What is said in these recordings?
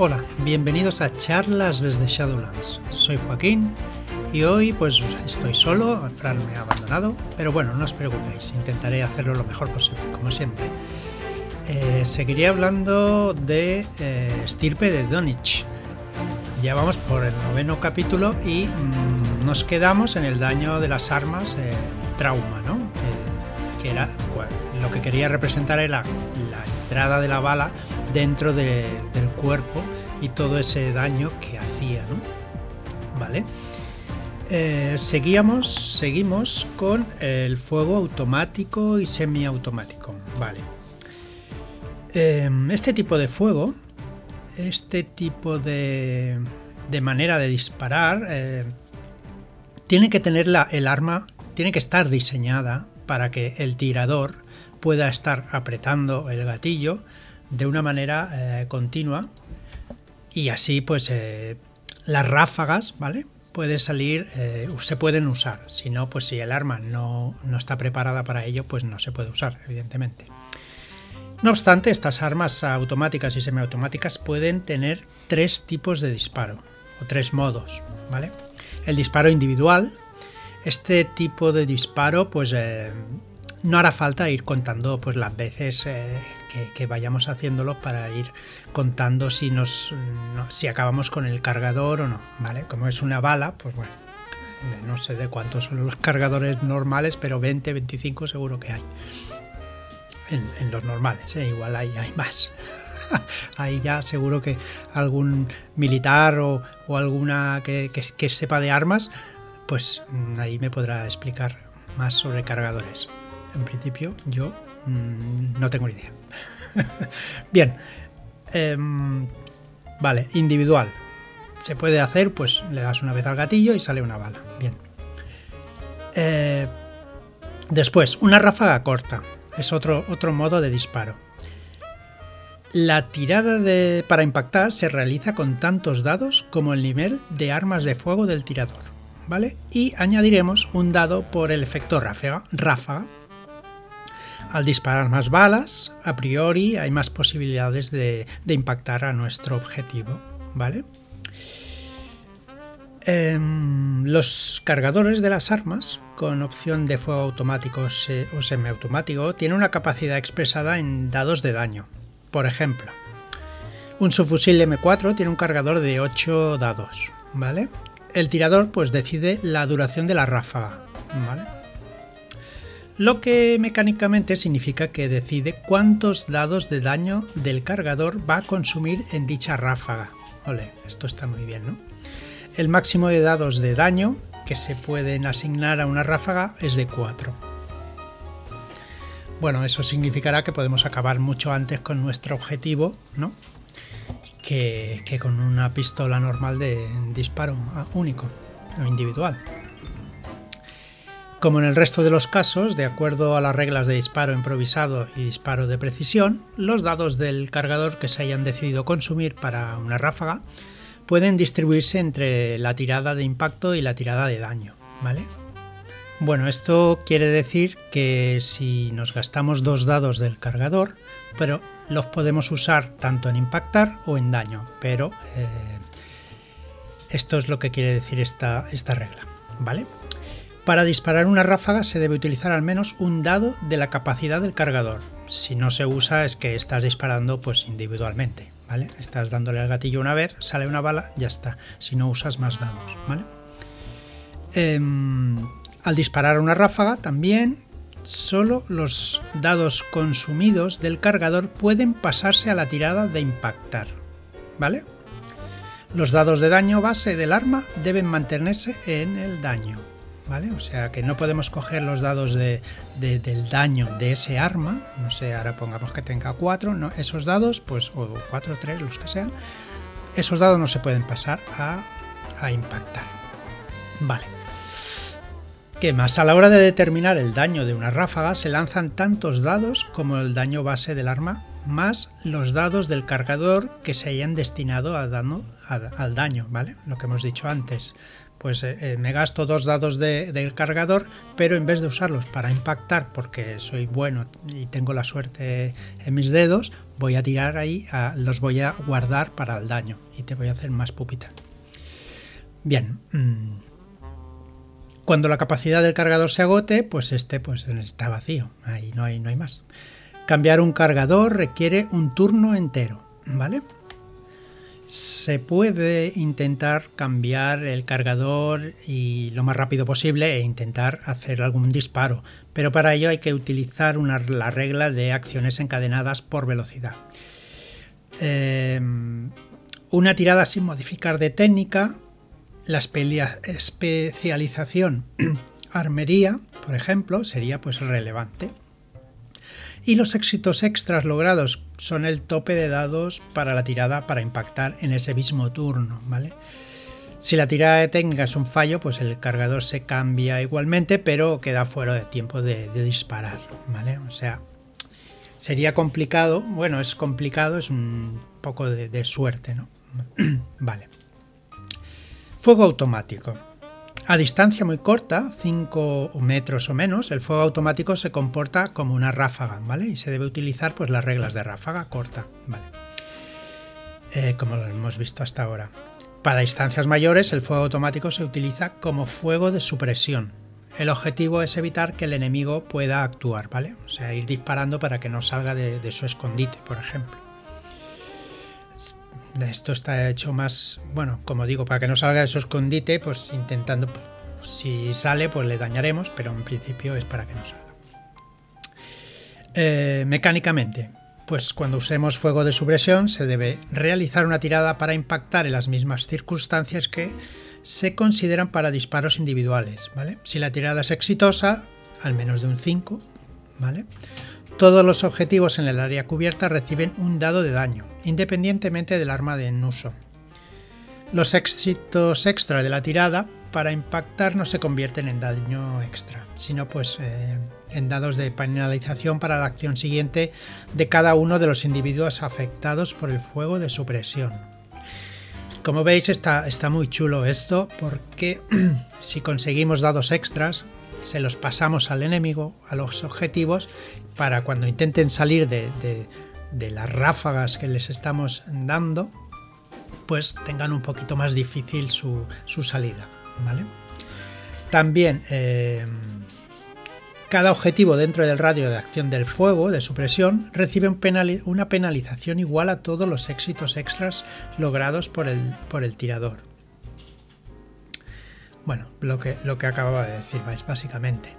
Hola, bienvenidos a charlas desde Shadowlands. Soy Joaquín y hoy pues estoy solo, Fran me ha abandonado, pero bueno, no os preocupéis, intentaré hacerlo lo mejor posible, como siempre. Eh, seguiré hablando de eh, Stirpe de Donich. Ya vamos por el noveno capítulo y mm, nos quedamos en el daño de las armas, eh, trauma, ¿no? que era lo que quería representar era la entrada de la bala dentro del cuerpo y todo ese daño que hacía, ¿no? Vale. Eh, seguíamos, seguimos con el fuego automático y semiautomático. Vale. Em, este tipo de fuego, este tipo de, de manera de disparar, eh, tiene que tener la, el arma, tiene que estar diseñada para que el tirador pueda estar apretando el gatillo de una manera eh, continua y así pues eh, las ráfagas, ¿vale? Puede salir, eh, se pueden usar. Si no, pues si el arma no, no está preparada para ello, pues no se puede usar, evidentemente. No obstante, estas armas automáticas y semiautomáticas pueden tener tres tipos de disparo o tres modos, ¿vale? El disparo individual. Este tipo de disparo, pues no hará falta ir contando pues las veces que, vayamos haciéndolo para ir contando si nos si acabamos con el cargador o no vale como es una bala pues bueno no sé de cuántos son los cargadores normales pero 20 25 seguro que hay. En, los normales ¿eh? igual hay, hay más. Ahí ya seguro que algún militar o, alguna que, que sepa de armas pues mm, ahí me podrá explicar más sobre cargadores en principio yo mm, no tengo ni idea. Bien, em, vale, individual. Se puede hacer, pues le das una vez al gatillo y sale una bala. Bien. Eh, después, una ráfaga corta. Es otro, otro modo de disparo. La tirada para impactar se realiza con tantos dados como el nivel de armas de fuego del tirador. ¿Vale? Y añadiremos un dado por el efecto ráfaga al disparar más balas, a priori hay más posibilidades de, impactar a nuestro objetivo, ¿vale? Em, los cargadores de las armas, con opción de fuego automático o semiautomático, tienen una capacidad expresada en dados de daño. Por ejemplo, un subfusil M4 tiene un cargador de 8 dados, ¿vale? El tirador pues decide la duración de la ráfaga, ¿vale? Lo que mecánicamente significa que decide cuántos dados de daño del cargador va a consumir en dicha ráfaga. Ole, esto está muy bien, ¿no? El máximo de dados de daño que se pueden asignar a una ráfaga es de 4. Bueno, eso significará que podemos acabar mucho antes con nuestro objetivo, ¿no? Que, que con una pistola normal de disparo único o individual. Como en el resto de los casos, de acuerdo a las reglas de disparo improvisado y disparo de precisión, los dados del cargador que se hayan decidido consumir para una ráfaga pueden distribuirse entre la tirada de impacto y la tirada de daño, ¿vale? Bueno, esto quiere decir que si nos gastamos dos dados del cargador, pero los podemos usar tanto en impactar o en daño, pero eh, esto es lo que quiere decir esta, esta regla, ¿vale? Para disparar una ráfaga se debe utilizar al menos un dado de la capacidad del cargador. Si no se usa es que estás disparando pues individualmente, ¿vale? Estás dándole al gatillo una vez, sale una bala, ya está. Si no usas más dados, ¿vale? Em, al disparar una ráfaga también solo los dados consumidos del cargador pueden pasarse a la tirada de impactar, ¿vale? Los dados de daño base del arma deben mantenerse en el daño. O sea que no podemos coger los dados de, del daño de ese arma, no sé, ahora pongamos que tenga 4, ¿no? esos dados, pues, o 4 o 3, los que sean, esos dados no se pueden pasar a, a impactar. Vale. ¿Qué más? A la hora de determinar el daño de una ráfaga se lanzan tantos dados como el daño base del arma, más los dados del cargador que se hayan destinado al daño, ¿vale? Lo que hemos dicho antes pues eh, eh, me gasto dos dados del cargador, pero en vez de usarlos para impactar, porque soy bueno y tengo la suerte en mis dedos, voy a tirar ahí, los voy a guardar para el daño y te voy a hacer más pupita. Bien. Mm, cuando la capacidad del cargador se agote, pues este pues está vacío, ahí no hay, no hay más. Cambiar un cargador requiere un turno entero, ¿vale? Se puede intentar cambiar el cargador y lo más rápido posible e intentar hacer algún disparo, pero para ello hay que utilizar la regla de acciones encadenadas por velocidad. Em, una tirada sin modificar de técnica, la especialización armería, por ejemplo, sería pues relevante y los éxitos extras logrados son el tope de dados para la tirada para impactar en ese mismo turno, ¿vale? Si la tirada de técnica es un fallo, pues el cargador se cambia igualmente, pero queda fuera de tiempo de, disparar, ¿vale? O sea, sería complicado, bueno, es complicado, es un poco de suerte, ¿no? vale. Fuego automático. A distancia muy corta, 5 metros o menos, el fuego automático se comporta como una ráfaga, ¿vale? Y se debe utilizar pues las reglas de ráfaga corta, ¿vale? Eh, como lo hemos visto hasta ahora. Para distancias mayores, el fuego automático se utiliza como fuego de supresión. El objetivo es evitar que el enemigo pueda actuar, ¿vale? O sea, ir disparando para que no salga de su escondite, por ejemplo. Esto está hecho más, bueno, como digo, para que no salga de su escondite, pues intentando, si sale, pues le dañaremos, pero en principio es para que no salga. Eh, mecánicamente, pues cuando usemos fuego de supresión se debe realizar una tirada para impactar en las mismas circunstancias que se consideran para disparos individuales, ¿vale? Si la tirada es exitosa, al menos de un 5, ¿vale? Todos los objetivos en el área cubierta reciben un dado de daño, independientemente del arma de en uso. Los éxitos extra de la tirada para impactar no se convierten en daño extra, sino pues eh, en dados de penalización para la acción siguiente de cada uno de los individuos afectados por el fuego de supresión. Como veis está, está muy chulo esto porque si conseguimos dados extras se los pasamos al enemigo, a los objetivos, para cuando intenten salir de, las ráfagas que les estamos dando, pues tengan un poquito más difícil su, salida. ¿vale? También eh, cada objetivo dentro del radio de acción del fuego de supresión recibe una penalización igual a todos los éxitos extras logrados por el, por el tirador. Bueno, lo que, lo que acababa de decir, básicamente.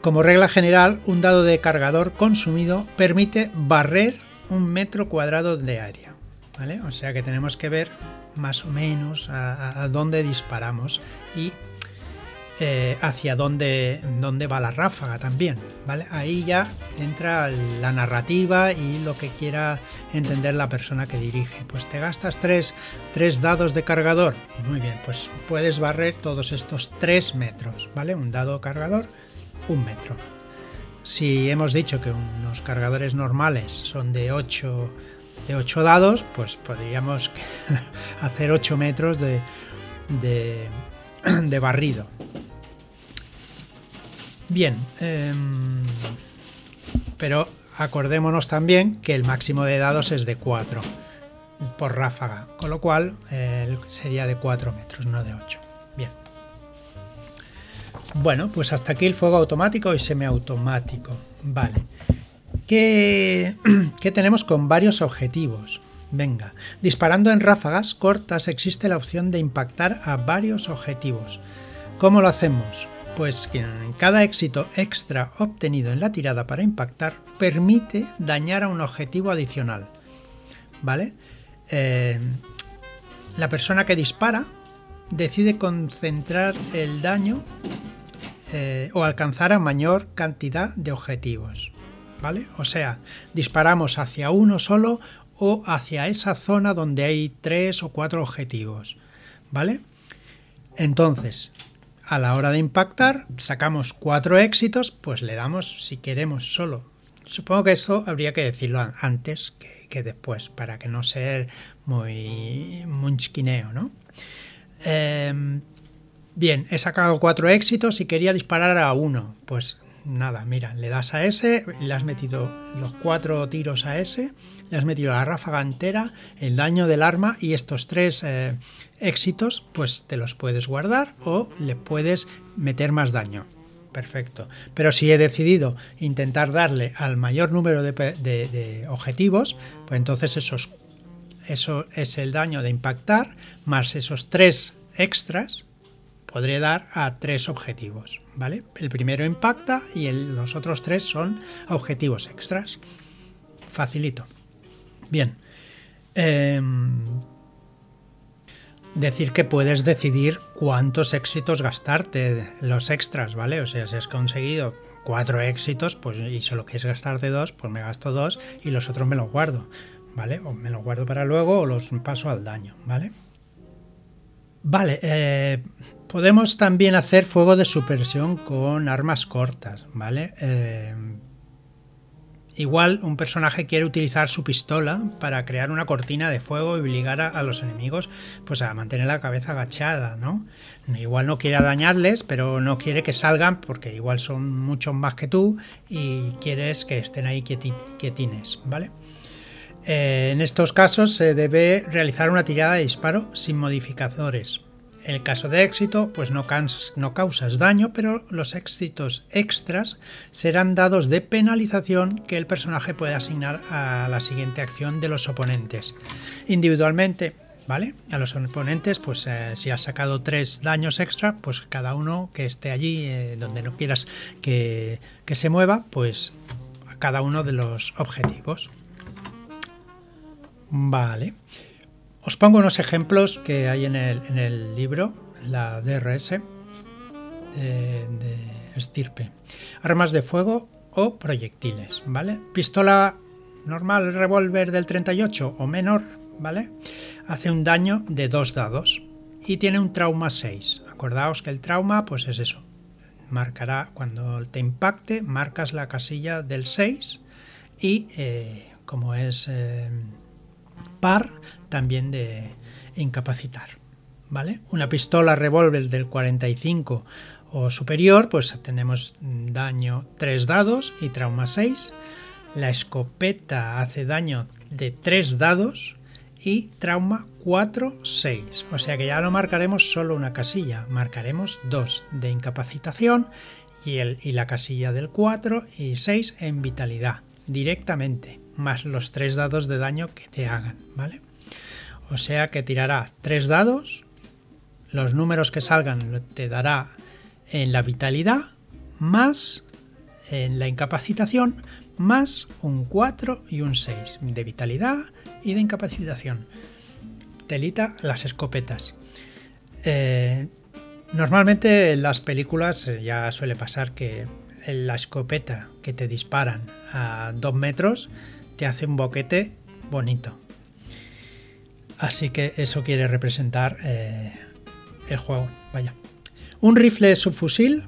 Como regla general, un dado de cargador consumido permite barrer un metro cuadrado de área. ¿vale? O sea que tenemos que ver más o menos a, dónde disparamos y eh, hacia dónde, dónde, va la ráfaga también. ¿vale? Ahí ya entra la narrativa y lo que quiera entender la persona que dirige. Pues te gastas tres, dados de cargador. Muy bien, pues puedes barrer todos estos tres metros. ¿vale? Un dado cargador, un metro. Si hemos dicho que unos cargadores normales son de 8 de 8 dados, pues podríamos hacer 8 metros de, de barrido. Bien, em, pero acordémonos también que el máximo de dados es de 4 por ráfaga, con lo cual sería de 4 metros, no de 8. Bien. Bueno, pues hasta aquí el fuego automático y semiautomático. Vale. ¿Qué, ¿Qué tenemos con varios objetivos? Venga, disparando en ráfagas cortas existe la opción de impactar a varios objetivos. ¿Cómo lo hacemos? Pues que cada éxito extra obtenido en la tirada para impactar permite dañar a un objetivo adicional. ¿Vale? Eh, la persona que dispara decide concentrar el daño eh, o alcanzar a mayor cantidad de objetivos. ¿Vale? O sea, disparamos hacia uno solo o hacia esa zona donde hay tres o cuatro objetivos. ¿Vale? Entonces, a la hora de impactar, sacamos cuatro éxitos, pues le damos, si queremos, solo. Supongo que eso habría que decirlo antes que, después, para que no sea muy munchquineo, ¿no? Em, Bien, he sacado cuatro éxitos y quería disparar a uno. Pues nada, mira, le das a ese, le has metido los cuatro tiros a ese, le has metido la ráfaga entera, el daño del arma y estos tres eh, éxitos, pues te los puedes guardar o le puedes meter más daño. Perfecto. Pero si he decidido intentar darle al mayor número de, objetivos, pues entonces eso es el daño de impactar, más esos tres extras, podré dar a tres objetivos. ¿vale? El primero impacta y los otros tres son objetivos extras. Facilito. Bien. Em, decir que puedes decidir cuántos éxitos gastarte, los extras, ¿vale? O sea, si has conseguido cuatro éxitos, pues y solo quieres gastarte dos, pues me gasto dos y los otros me los guardo, ¿vale? O me los guardo para luego o los paso al daño, ¿vale? Vale, eh, podemos también hacer fuego de supresión con armas cortas, ¿vale? Eh, Igual un personaje quiere utilizar su pistola para crear una cortina de fuego y obligar a, los enemigos pues a mantener la cabeza agachada, ¿no? Igual no quiere dañarles, pero no quiere que salgan porque igual son muchos más que tú y quieres que estén ahí quietines, ¿vale? Eh, en estos casos se debe realizar una tirada de disparo sin modificadores, en el caso de éxito, pues no, causas daño, pero los éxitos extras serán dados de penalización que el personaje puede asignar a la siguiente acción de los oponentes. Individualmente, ¿vale? A los oponentes, pues eh, si has sacado tres daños extra, pues cada uno que esté allí, eh, donde no quieras que, que se mueva, pues a cada uno de los objetivos. Vale. Os pongo unos ejemplos que hay en el, libro, la DRS de, estirpe. Armas de fuego o proyectiles, ¿vale? Pistola normal, revólver del 38 o menor, ¿vale? Hace un daño de dos dados y tiene un trauma 6. Acordaos que el trauma, pues es eso. Marcará, cuando te impacte, marcas la casilla del 6 y eh, como es eh, par, también de incapacitar. ¿Vale? Una pistola revólver del 45 o superior, pues tenemos daño 3 dados y trauma 6. La escopeta hace daño de 3 dados y trauma 4, 6. O sea que ya no marcaremos solo una casilla, marcaremos dos de incapacitación y, el, y la casilla del 4 y 6 en vitalidad, directamente, más los 3 dados de daño que te hagan, ¿vale? O sea que tirará tres dados, los números que salgan te dará en la vitalidad, más en la incapacitación, más un 4 y un 6 de vitalidad y de incapacitación. Telita las escopetas. Eh, normalmente en las películas eh, ya suele pasar que la escopeta que te disparan a 2 metros te hace un boquete bonito. Así que eso quiere representar eh, el juego. Vaya. Un rifle subfusil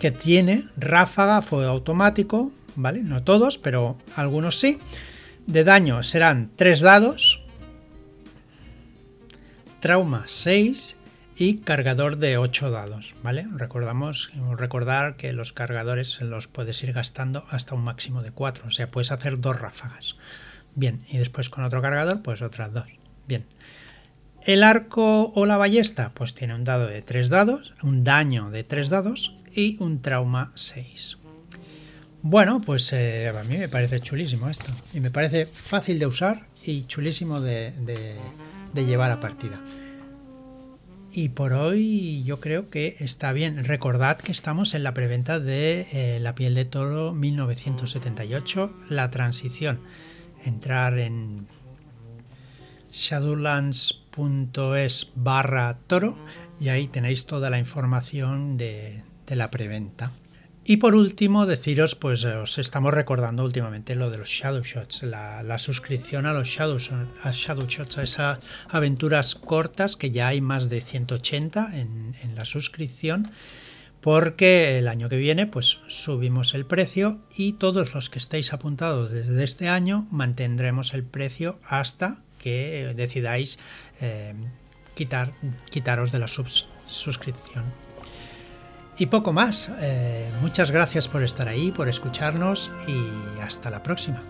que tiene ráfaga, fuego automático, ¿vale? No todos, pero algunos sí. De daño serán 3 dados, trauma 6 y cargador de 8 dados, ¿vale? Recordamos, recordar que los cargadores los puedes ir gastando hasta un máximo de 4, o sea, puedes hacer dos ráfagas. Bien, y después con otro cargador, pues otras dos. Bien. El arco o la ballesta, pues tiene un dado de 3 dados, un daño de 3 dados y un trauma 6. Bueno, pues eh, a mí me parece chulísimo esto. Y me parece fácil de usar y chulísimo de, llevar a partida. Y por hoy yo creo que está bien. Recordad que estamos en la preventa de eh, La piel de toro 1978, la transición. Entrar en shadowlands.es barra toro y ahí tenéis toda la información de, la preventa. Y por último, deciros, pues os estamos recordando últimamente lo de los Shadow Shots, la, suscripción a los Shadow, a Shadow Shots, a esas aventuras cortas que ya hay más de 180 en, en la suscripción, porque el año que viene pues subimos el precio y todos los que estéis apuntados desde este año mantendremos el precio hasta que decidáis eh, quitar, quitaros de la suscripción. Y poco más. Eh, muchas gracias por estar ahí, por escucharnos y hasta la próxima.